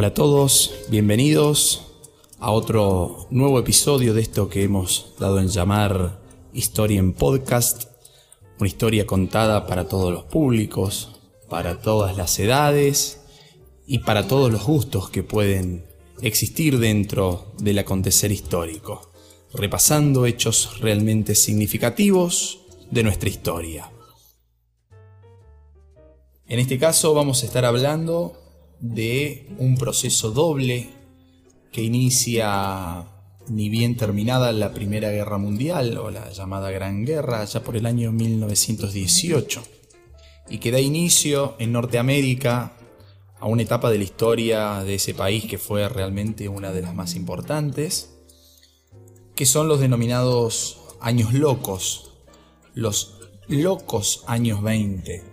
Hola a todos, bienvenidos a otro nuevo episodio de esto que hemos dado en llamar Historia en Podcast, una historia contada para todos los públicos, para todas las edades y para todos los gustos que pueden existir dentro del acontecer histórico, repasando hechos realmente significativos de nuestra historia. En este caso vamos a estar hablando de un proceso doble que inicia ni bien terminada la Primera Guerra Mundial o la llamada Gran Guerra ya por el año 1918 y que da inicio en Norteamérica a una etapa de la historia de ese país que fue realmente una de las más importantes, que son los denominados años locos, los locos años 20.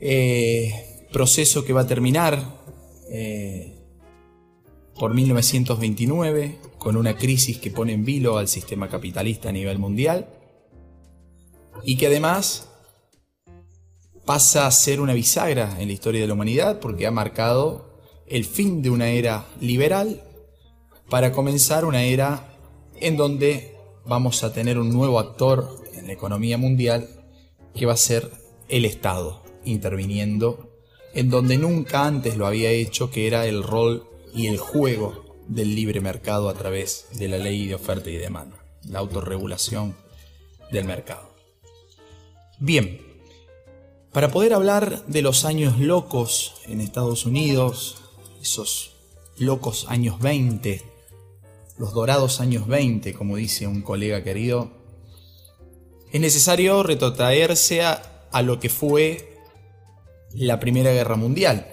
Eh, proceso que va a terminar eh, por 1929 con una crisis que pone en vilo al sistema capitalista a nivel mundial y que además pasa a ser una bisagra en la historia de la humanidad porque ha marcado el fin de una era liberal para comenzar una era en donde vamos a tener un nuevo actor en la economía mundial que va a ser el Estado interviniendo en donde nunca antes lo había hecho, que era el rol y el juego del libre mercado a través de la ley de oferta y demanda, la autorregulación del mercado. Bien, para poder hablar de los años locos en Estados Unidos, esos locos años 20, los dorados años 20, como dice un colega querido, es necesario retrotraerse a, a lo que fue la Primera Guerra Mundial.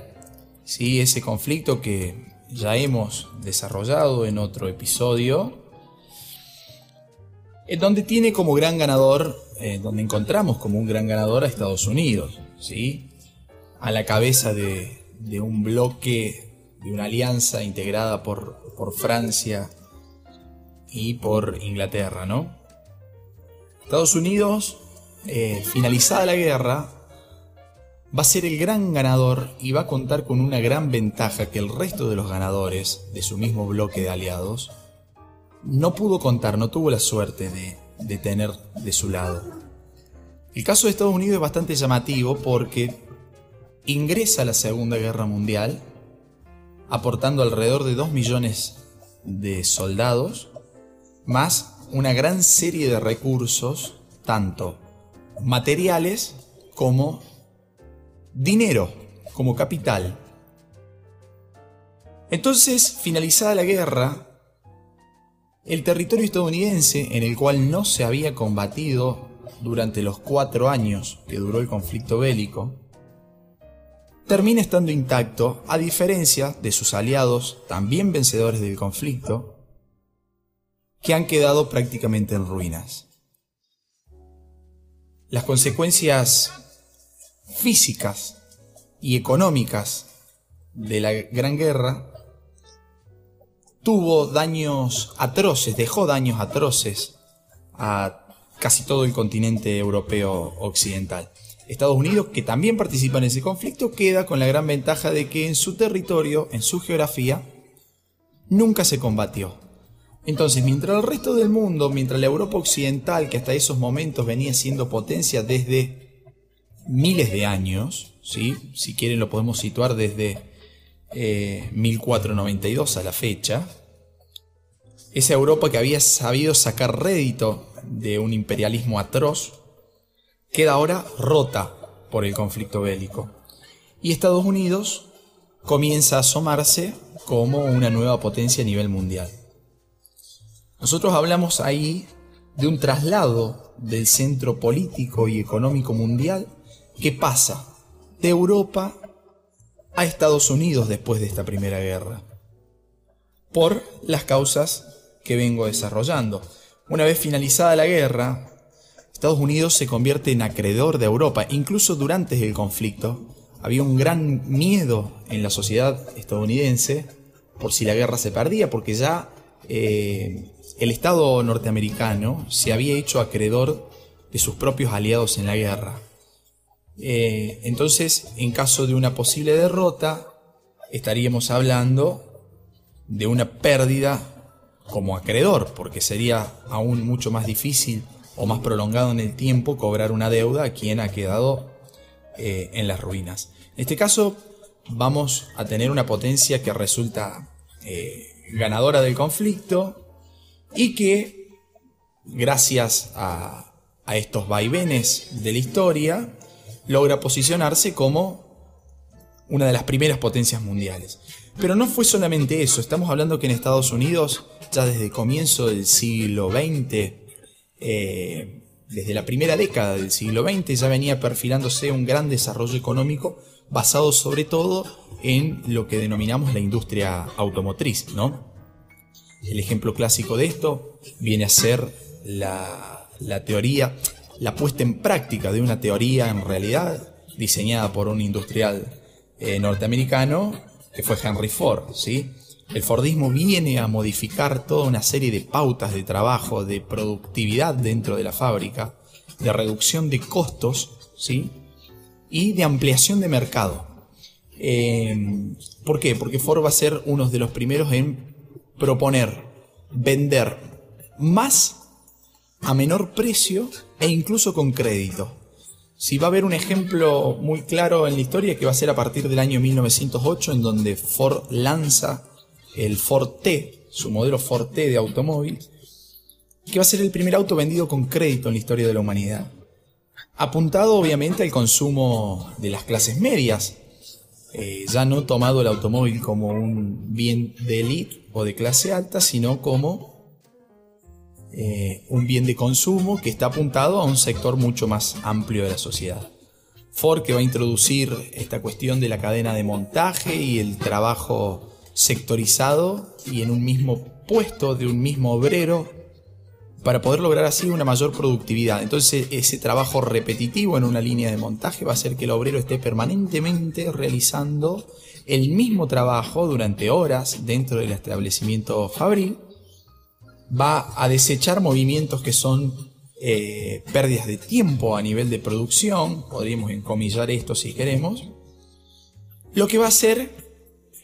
¿sí? Ese conflicto que ya hemos desarrollado en otro episodio, en donde tiene como gran ganador, eh, donde encontramos como un gran ganador a Estados Unidos, ¿sí? a la cabeza de, un bloque, de una alianza integrada por, por Francia y por Inglaterra. ¿no? Estados Unidos, eh, finalizada la guerra, va a ser el gran ganador y va a contar con una gran ventaja que el resto de los ganadores de su mismo bloque de aliados no pudo contar, no tuvo la suerte de, tener de su lado. El caso de Estados Unidos es bastante llamativo porque ingresa a la Segunda Guerra Mundial aportando alrededor de 2 millones de soldados, más una gran serie de recursos, tanto materiales como dinero como capital. Entonces, finalizada la guerra, el territorio estadounidense, en el cual no se había combatido durante los cuatro años que duró el conflicto bélico, termina estando intacto a diferencia de sus aliados, también vencedores del conflicto, que han quedado prácticamente en ruinas. Las consecuencias físicas y económicas de la Gran Guerra, tuvo daños atroces, dejó daños atroces a casi todo el continente europeo occidental. Estados Unidos, que también participa en ese conflicto, queda con la gran ventaja de que en su territorio, en su geografía, nunca se combatió. Entonces, mientras el resto del mundo, mientras la Europa occidental, que hasta esos momentos venía siendo potencia desde miles de años, si quieren lo podemos situar desde 1492 eh, a la fecha, esa Europa que había sabido sacar rédito de un imperialismo atroz, queda ahora rota por el conflicto bélico. Y Estados Unidos comienza a asomarse como una nueva potencia a nivel mundial. Nosotros hablamos ahí de un traslado del centro político y económico mundial ¿Qué pasa de Europa a Estados Unidos después de esta primera guerra, por las causas que vengo desarrollando. Una vez finalizada la guerra, Estados Unidos se convierte en acreedor de Europa. Incluso durante el conflicto había un gran miedo en la sociedad estadounidense por si la guerra se perdía, porque ya eh, el Estado norteamericano se había hecho acreedor de sus propios aliados en la guerra. Eh, entonces, en caso de una posible derrota, estaríamos hablando de una pérdida como acreedor, porque sería aún mucho más difícil o más prolongado en el tiempo cobrar una deuda a quien ha quedado eh, en las ruinas. En este caso vamos a tener una potencia que resulta eh, ganadora del conflicto y que gracias a, a estos vaivenes de la historia logra posicionarse como una de las primeras potencias mundiales. Pero no fue solamente eso, estamos hablando que en Estados Unidos, ya desde el comienzo del siglo XX, eh, desde la primera década del siglo XX, ya venía perfilándose un gran desarrollo económico basado sobre todo en lo que denominamos la industria automotriz, ¿no? El ejemplo clásico de esto viene a ser la, la teoría, la puesta en práctica de una teoría en realidad diseñada por un industrial eh, norteamericano que fue Henry Ford, ¿sí? El Fordismo viene a modificar toda una serie de pautas de trabajo, de productividad dentro de la fábrica, de reducción de costos, ¿sí? Y de ampliación de mercado. Eh, ¿Por qué? Porque Ford va a ser uno de los primeros en proponer vender más a menor precio e incluso con crédito. Si va a haber un ejemplo muy claro en la historia que va a ser a partir del año 1908 en donde Ford lanza el Ford T, su modelo Ford T de automóvil, que va a ser el primer auto vendido con crédito en la historia de la humanidad. Apuntado obviamente al consumo de las clases medias, eh, ya no tomado el automóvil como un bien de élite o de clase alta, sino como eh, un bien de consumo que está apuntado a un sector mucho más amplio de la sociedad. Ford que va a introducir esta cuestión de la cadena de montaje y el trabajo sectorizado y en un mismo puesto de un mismo obrero para poder lograr así una mayor productividad. Entonces ese trabajo repetitivo en una línea de montaje va a hacer que el obrero esté permanentemente realizando el mismo trabajo durante horas dentro del establecimiento fabril va a desechar movimientos que son eh, pérdidas de tiempo a nivel de producción, podríamos encomillar esto si queremos, lo que va a hacer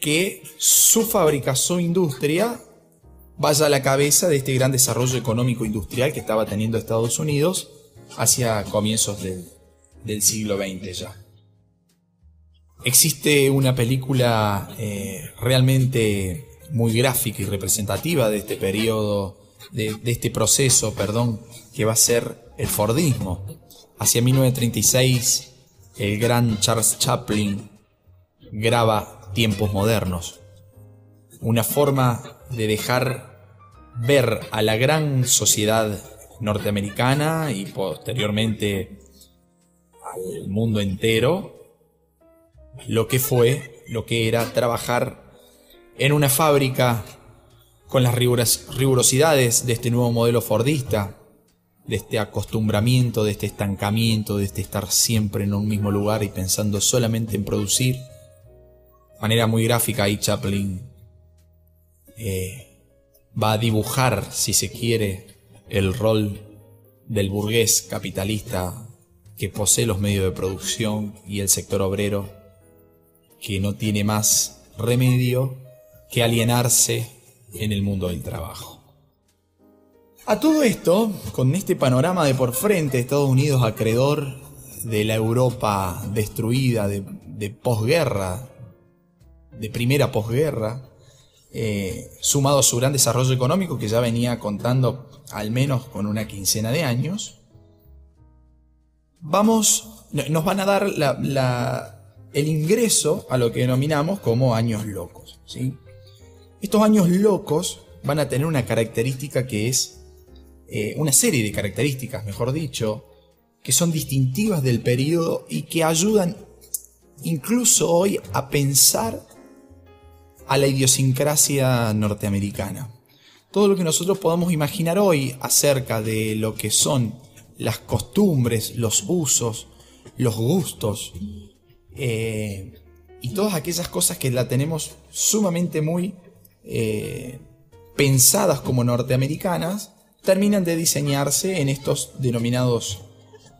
que su fábrica, su industria, vaya a la cabeza de este gran desarrollo económico industrial que estaba teniendo Estados Unidos hacia comienzos del, siglo XX ya. Existe una película eh, realmente muy gráfica y representativa de este periodo de, este proceso, perdón, que va a ser el Fordismo. Hacia 1936, el gran Charles Chaplin graba Tiempos Modernos, una forma de dejar ver a la gran sociedad norteamericana y posteriormente al mundo entero lo que fue, lo que era trabajar en una fábrica con las rigurosidades de este nuevo modelo fordista, de este acostumbramiento, de este estancamiento, de este estar siempre en un mismo lugar y pensando solamente en producir. De manera muy gráfica ahí Chaplin eh, va a dibujar, si se quiere, el rol del burgués capitalista que posee los medios de producción y el sector obrero que no tiene más remedio que alienarse en el mundo del trabajo. A todo esto, con este panorama de por frente, Estados Unidos acreedor de la Europa destruida de, posguerra, de primera posguerra, eh, sumado a su gran desarrollo económico que ya venía contando al menos con una quincena de años, vamos, nos van a dar el ingreso a lo que denominamos como años locos. ¿sí? Estos años locos van a tener una característica que es, eh, una serie de características, mejor dicho, que son distintivas del periodo y que ayudan incluso hoy a pensar a la idiosincrasia norteamericana. Todo lo que nosotros podamos imaginar hoy acerca de lo que son las costumbres, los usos, los gustos eh, y todas aquellas cosas que la tenemos sumamente muy eh, pensadas como norteamericanas, terminan de diseñarse en estos denominados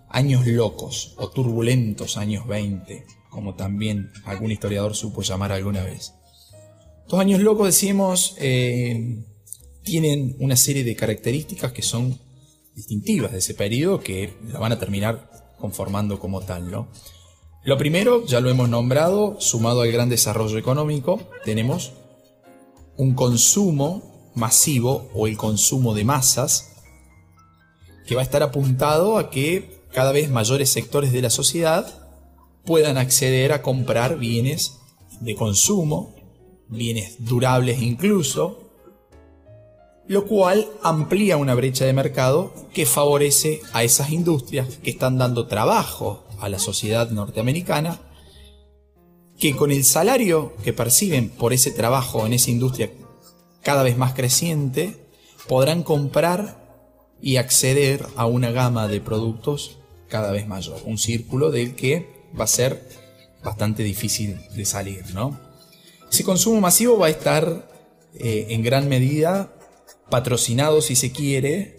años locos o turbulentos años 20, como también algún historiador supo llamar alguna vez. Dos años locos, decimos, eh, tienen una serie de características que son distintivas de ese periodo que la van a terminar conformando como tal, ¿no? Lo primero, ya lo hemos nombrado, sumado al gran desarrollo económico, tenemos un consumo masivo o el consumo de masas que va a estar apuntado a que cada vez mayores sectores de la sociedad puedan acceder a comprar bienes de consumo, bienes durables incluso, lo cual amplía una brecha de mercado que favorece a esas industrias que están dando trabajo a la sociedad norteamericana, que con el salario que perciben por ese trabajo en esa industria cada vez más creciente, podrán comprar y acceder a una gama de productos cada vez mayor, un círculo del que va a ser bastante difícil de salir, ¿no? Ese consumo masivo va a estar eh, en gran medida patrocinado, si se quiere,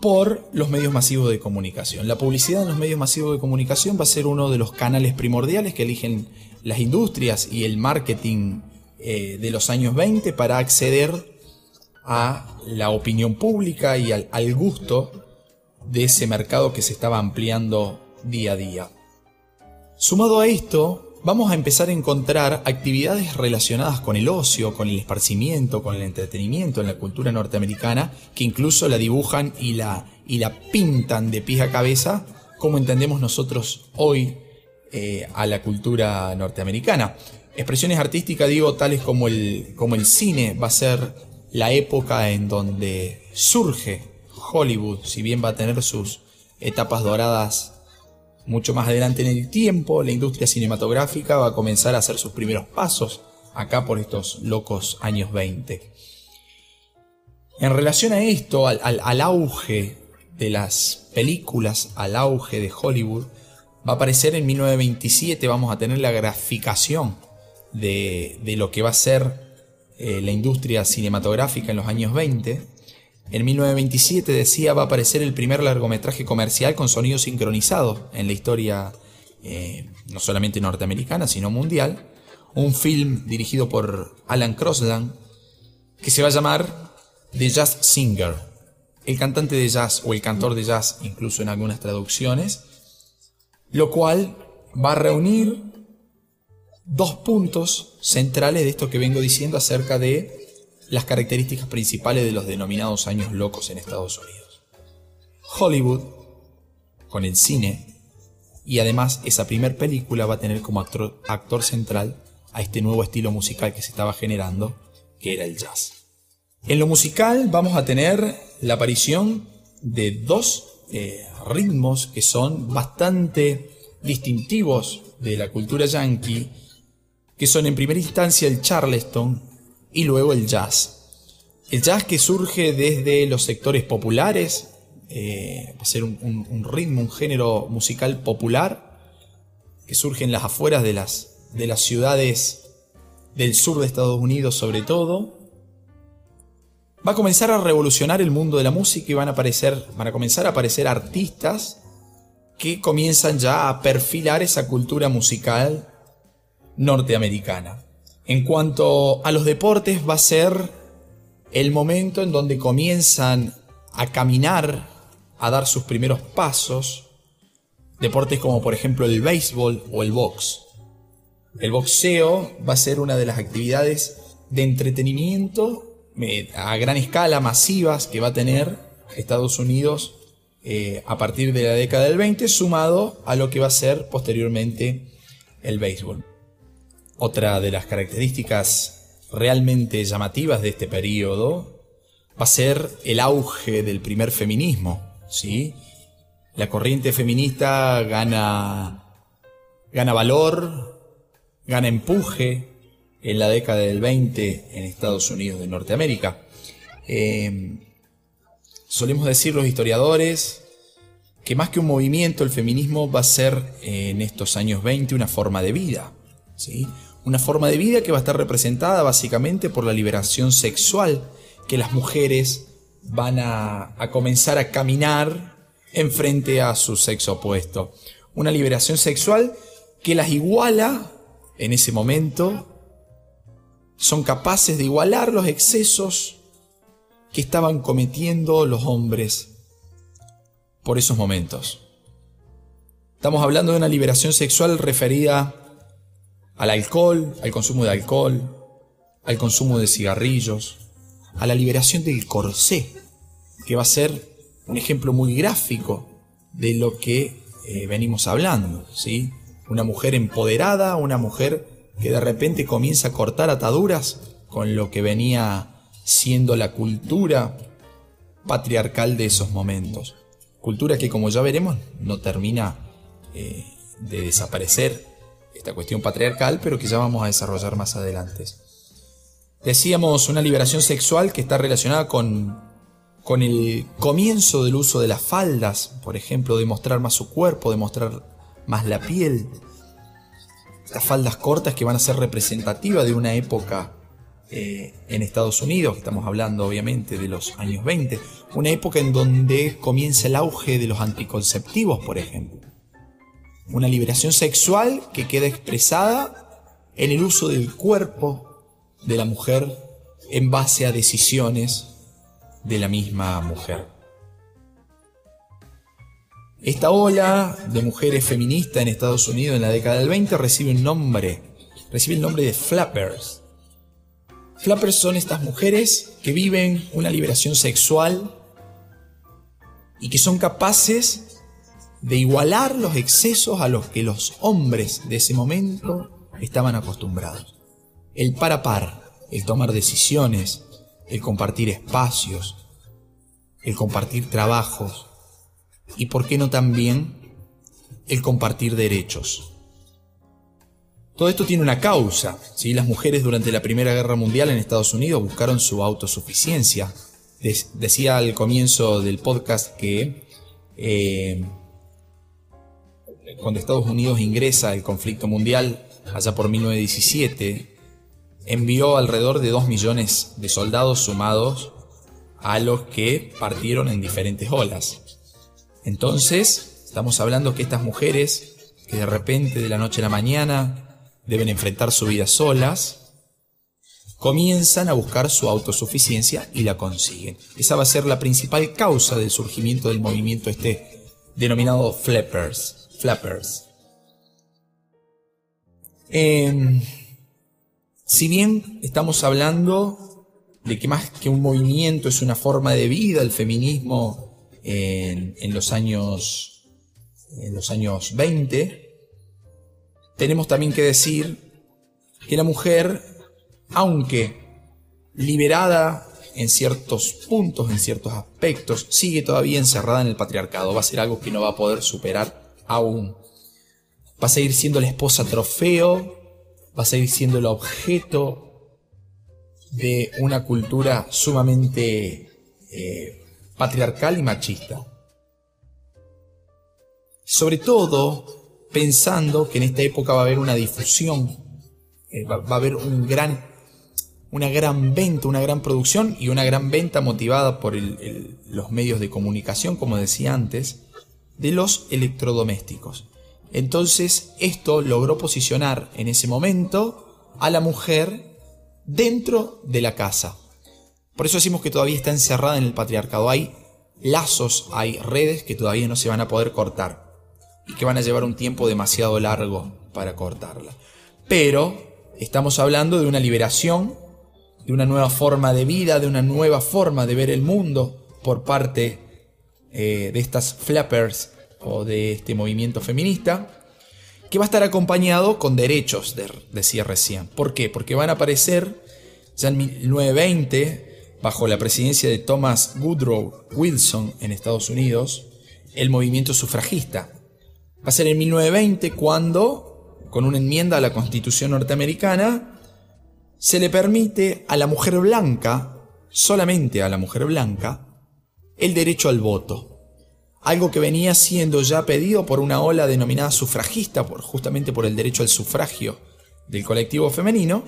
por los medios masivos de comunicación. La publicidad en los medios masivos de comunicación va a ser uno de los canales primordiales que eligen las industrias y el marketing eh, de los años 20 para acceder a la opinión pública y al, al gusto de ese mercado que se estaba ampliando día a día. Sumado a esto, vamos a empezar a encontrar actividades relacionadas con el ocio, con el esparcimiento, con el entretenimiento en la cultura norteamericana, que incluso la dibujan y la, y la pintan de pies a cabeza, como entendemos nosotros hoy eh, a la cultura norteamericana. Expresiones artísticas, digo, tales como el, como el cine, va a ser la época en donde surge Hollywood, si bien va a tener sus etapas doradas mucho más adelante en el tiempo, la industria cinematográfica va a comenzar a hacer sus primeros pasos acá por estos locos años 20. En relación a esto, al, auge de las películas, al auge de Hollywood, va a aparecer en 1927, vamos a tener la graficación de, lo que va a ser eh, la industria cinematográfica en los años 20 en 1927 decía va a aparecer el primer largometraje comercial con sonido sincronizado en la historia eh, no solamente norteamericana, sino mundial. Un film dirigido por Alan Crosland que se va a llamar The Jazz Singer, el cantante de jazz o el cantor de jazz, incluso en algunas traducciones, lo cual va a reunir dos puntos centrales de esto que vengo diciendo acerca de las características principales de los denominados años locos en Estados Unidos. Hollywood, con el cine, y además esa primer película va a tener como actor, actor central a este nuevo estilo musical que se estaba generando, que era el jazz. En lo musical vamos a tener la aparición de dos eh, ritmos que son bastante distintivos de la cultura yankee, que son en primera instancia el charleston y luego el jazz. El jazz que surge desde los sectores populares, eh, va a ser un, ritmo, un género musical popular, que surge en las afueras de las, de las ciudades del sur de Estados Unidos sobre todo, va a comenzar a revolucionar el mundo de la música y van a, aparecer, van a comenzar a aparecer artistas que comienzan ya a perfilar esa cultura musical norteamericana. En cuanto a los deportes, va a ser el momento en donde comienzan a caminar, a dar sus primeros pasos, deportes como por ejemplo el béisbol o el box. El boxeo va a ser una de las actividades de entretenimiento eh, a gran escala, masivas, que va a tener Estados Unidos eh, a partir de la década del 20, sumado a lo que va a ser posteriormente el béisbol. Otra de las características realmente llamativas de este periodo va a ser el auge del primer feminismo, ¿sí? La corriente feminista gana, gana valor, gana empuje en la década del 20 en Estados Unidos de Norteamérica. Em, solemos decir los historiadores que más que un movimiento, el feminismo va a ser en estos años 20 una forma de vida. ¿sí? Una forma de vida que va a estar representada básicamente por la liberación sexual que las mujeres van a, comenzar a caminar en frente a su sexo opuesto. Una liberación sexual que las iguala en ese momento son capaces de igualar los excesos que estaban cometiendo los hombres por esos momentos. Estamos hablando de una liberación sexual referida al alcohol, al consumo de alcohol, al consumo de cigarrillos, a la liberación del corsé, que va a ser un ejemplo muy gráfico de lo que eh, venimos hablando, ¿sí? Una mujer empoderada, una mujer que de repente comienza a cortar ataduras con lo que venía siendo la cultura patriarcal de esos momentos. Cultura que como ya veremos no termina eh, de desaparecer esta cuestión patriarcal, pero que ya vamos a desarrollar más adelante. Decíamos una liberación sexual que está relacionada con, con el comienzo del uso de las faldas, por ejemplo, de mostrar más su cuerpo, de mostrar más la piel. Estas faldas cortas que van a ser representativas de una época eh, en Estados Unidos, estamos hablando obviamente de los años 20, una época en donde comienza el auge de los anticonceptivos, por ejemplo. Una liberación sexual que queda expresada en el uso del cuerpo de la mujer en base a decisiones de la misma mujer. Esta ola de mujeres feministas en Estados Unidos en la década del 20 recibe un nombre, recibe el nombre de flappers. Flappers son estas mujeres que viven una liberación sexual y que son capaces de igualar los excesos a los que los hombres de ese momento estaban acostumbrados el par a par, el tomar decisiones, el compartir espacios, el compartir trabajos y, por qué no también, el compartir derechos. Todo esto tiene una causa. ¿sí? Las mujeres durante la Primera Guerra Mundial en Estados Unidos buscaron su autosuficiencia. decía al comienzo del podcast que eh, cuando Estados Unidos ingresa al conflicto mundial, allá por 1917, envió alrededor de 2 millones de soldados sumados a los que partieron en diferentes olas. Entonces, estamos hablando que estas mujeres, que de repente de la noche a la mañana deben enfrentar su vida solas, comienzan a buscar su autosuficiencia y la consiguen. Esa va a ser la principal causa del surgimiento del movimiento este denominado flappers. Flappers. Em, si bien estamos hablando de que más que un movimiento es una forma de vida el feminismo en, los años en los años 20, tenemos también que decir que la mujer, aunque liberada en ciertos puntos, en ciertos aspectos, sigue todavía encerrada en el patriarcado. Va a ser algo que no va a poder superar aún. Va a seguir siendo la esposa trofeo va a seguir siendo el objeto de una cultura sumamente eh, patriarcal y machista. Sobre todo pensando que en esta época va a haber una difusión, eh, va, a haber una gran venta, una gran producción y una gran venta motivada por los medios de comunicación, como decía antes, de los electrodomésticos. Entonces esto logró posicionar en ese momento a la mujer dentro de la casa. Por eso decimos que todavía está encerrada en el patriarcado. Hay lazos, hay redes que todavía no se van a poder cortar y que van a llevar un tiempo demasiado largo para cortarla. Pero estamos hablando de una liberación, de una nueva forma de vida, de una nueva forma de ver el mundo por parte eh, de estas flappers o de este movimiento feminista, que va a estar acompañado con derechos, decía recién. ¿Por qué? Porque van a aparecer ya en 1920, bajo la presidencia de Thomas Woodrow Wilson en Estados Unidos, el movimiento sufragista. Va a ser en 1920 cuando, con una enmienda a la Constitución norteamericana, se le permite a la mujer blanca, solamente a la mujer blanca, el derecho al voto algo que venía siendo ya pedido por una ola denominada sufragista, justamente por el derecho al sufragio del colectivo femenino,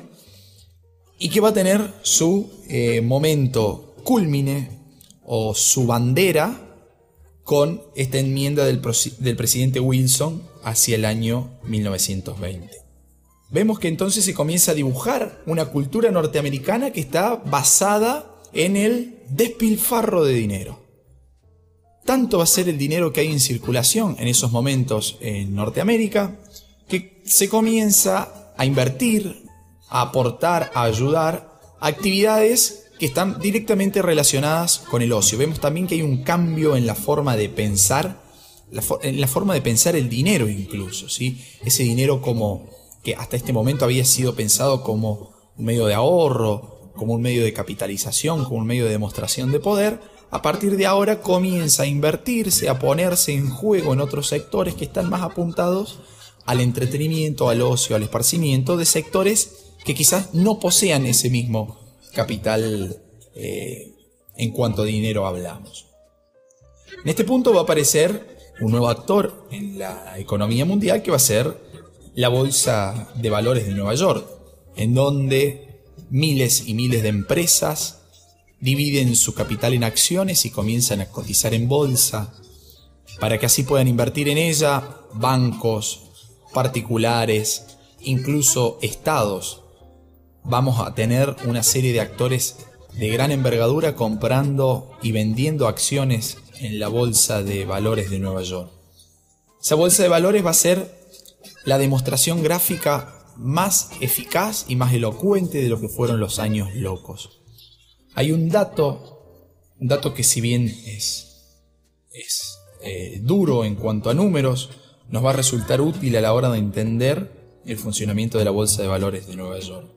y que va a tener su eh, momento culmine o su bandera con esta enmienda del, del presidente Wilson hacia el año 1920. vemos que entonces se comienza a dibujar una cultura norteamericana que está basada en el despilfarro de dinero. Tanto va a ser el dinero que hay en circulación en esos momentos en Norteamérica que se comienza a invertir, a aportar, a ayudar a actividades que están directamente relacionadas con el ocio. Vemos también que hay un cambio en la forma de pensar, en la forma de pensar el dinero incluso, ¿sí? Ese dinero como que hasta este momento había sido pensado como un medio de ahorro, como un medio de capitalización, como un medio de demostración de poder, a partir de ahora comienza a invertirse, a ponerse en juego en otros sectores que están más apuntados al entretenimiento, al ocio, al esparcimiento de sectores que quizás no posean ese mismo capital eh, en cuanto a dinero hablamos. En este punto va a aparecer un nuevo actor en la economía mundial que va a ser la Bolsa de Valores de Nueva York, en donde miles y miles de empresas dividen su capital en acciones y comienzan a cotizar en bolsa, para que así puedan invertir en ella bancos, particulares, incluso estados. Vamos a tener una serie de actores de gran envergadura comprando y vendiendo acciones en la Bolsa de Valores de Nueva York. Esa Bolsa de Valores va a ser la demostración gráfica más eficaz y más elocuente de lo que fueron los años locos. Hay un dato, un dato que si bien es, es eh, duro en cuanto a números, nos va a resultar útil a la hora de entender el funcionamiento de la Bolsa de Valores de Nueva York.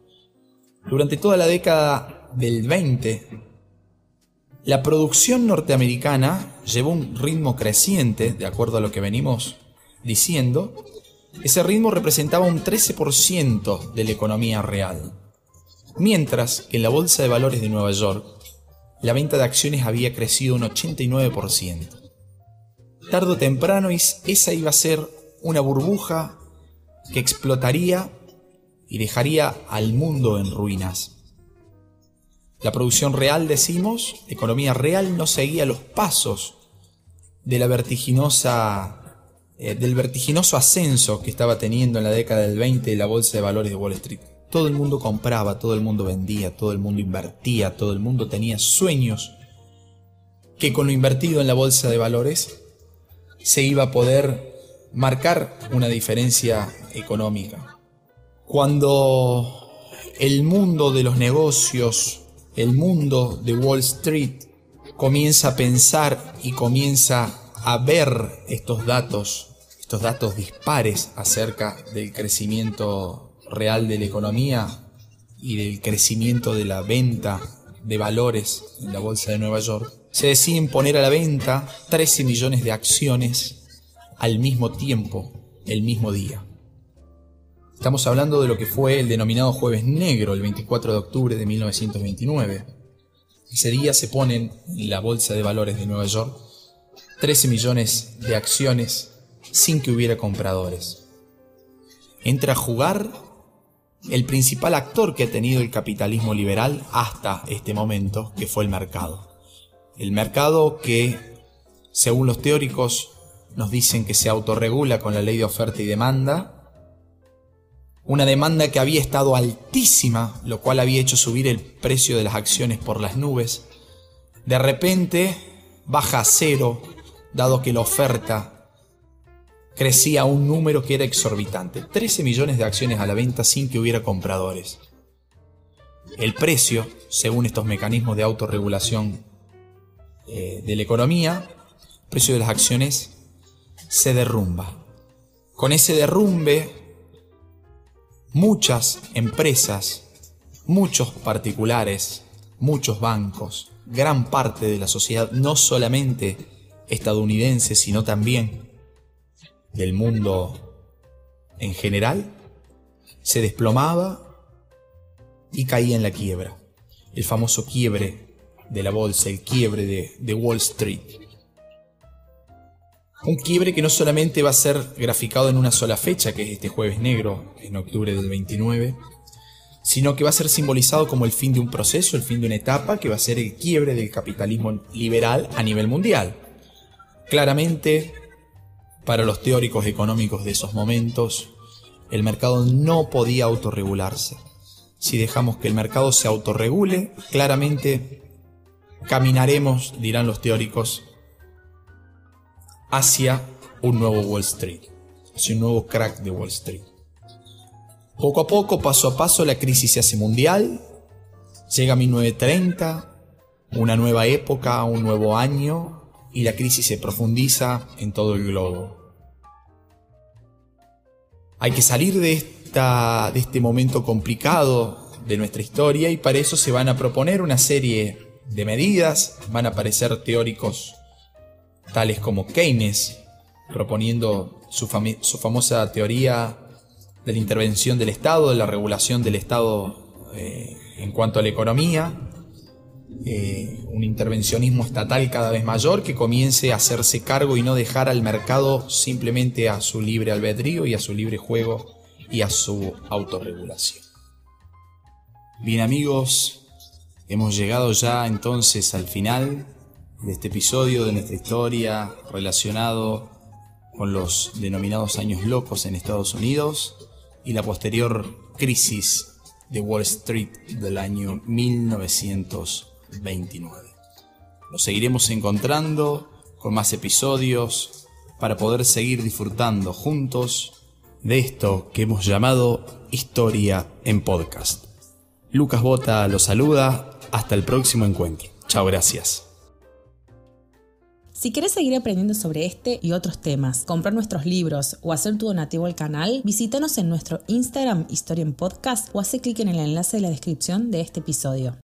Durante toda la década del 20, la producción norteamericana llevó un ritmo creciente, de acuerdo a lo que venimos diciendo. Ese ritmo representaba un 13% de la economía real. Mientras que en la Bolsa de Valores de Nueva York, la venta de acciones había crecido un 89%. Tardo o temprano esa iba a ser una burbuja que explotaría y dejaría al mundo en ruinas. La producción real, decimos, economía real, no seguía los pasos de la vertiginosa, eh, del vertiginoso ascenso que estaba teniendo en la década del 20 la bolsa de valores de Wall Street. Todo el mundo compraba, todo el mundo vendía, todo el mundo invertía, todo el mundo tenía sueños que con lo invertido en la bolsa de valores se iba a poder marcar una diferencia económica. Cuando el mundo de los negocios, el mundo de Wall Street comienza a pensar y comienza a ver estos datos, estos datos dispares acerca del crecimiento real de la economía y del crecimiento de la venta de valores en la Bolsa de Nueva York, se deciden poner a la venta 13 millones de acciones al mismo tiempo, el mismo día. Estamos hablando de lo que fue el denominado Jueves Negro, el 24 de octubre de 1929. Ese día se ponen en la Bolsa de Valores de Nueva York 13 millones de acciones sin que hubiera compradores. Entra a jugar el principal actor que ha tenido el capitalismo liberal hasta este momento, que fue el mercado. El mercado que, según los teóricos, nos dicen que se autorregula con la ley de oferta y demanda, una demanda que había estado altísima, lo cual había hecho subir el precio de las acciones por las nubes, de repente baja a cero, dado que la oferta crecía un número que era exorbitante, 13 millones de acciones a la venta sin que hubiera compradores. El precio, según estos mecanismos de autorregulación eh, de la economía, el precio de las acciones se derrumba. Con ese derrumbe, muchas empresas, muchos particulares, muchos bancos, gran parte de la sociedad, no solamente estadounidense, sino también del mundo en general se desplomaba y caía en la quiebra. El famoso quiebre de la bolsa, el quiebre de, Wall Street. Un quiebre que no solamente va a ser graficado en una sola fecha, que es este jueves negro, en octubre del 29, sino que va a ser simbolizado como el fin de un proceso, el fin de una etapa, que va a ser el quiebre del capitalismo liberal a nivel mundial. Claramente para los teóricos económicos de esos momentos, el mercado no podía autorregularse. Si dejamos que el mercado se autorregule, claramente caminaremos, dirán los teóricos, hacia un nuevo Wall Street, hacia un nuevo crack de Wall Street. Poco a poco, paso a paso, la crisis se hace mundial, llega 1930, una nueva época, un nuevo año, y la crisis se profundiza en todo el globo. Hay que salir de, esta, de este momento complicado de nuestra historia y para eso se van a proponer una serie de medidas, van a aparecer teóricos tales como Keynes, proponiendo su, famosa teoría de la intervención del Estado, de la regulación del Estado eh, en cuanto a la economía, eh, un intervencionismo estatal cada vez mayor que comience a hacerse cargo y no dejar al mercado simplemente a su libre albedrío y a su libre juego y a su autorregulación. Bien amigos, hemos llegado ya entonces al final de este episodio de nuestra historia relacionado con los denominados años locos en Estados Unidos y la posterior crisis de Wall Street del año 1929. Nos seguiremos encontrando con más episodios para poder seguir disfrutando juntos de esto que hemos llamado Historia en Podcast. Lucas Bota los saluda, hasta el próximo encuentro. Chao, gracias. Si quieres seguir aprendiendo sobre este y otros temas, comprar nuestros libros o hacer tu donativo al canal, visítanos en nuestro Instagram Historia en Podcast o hace clic en el enlace de la descripción de este episodio.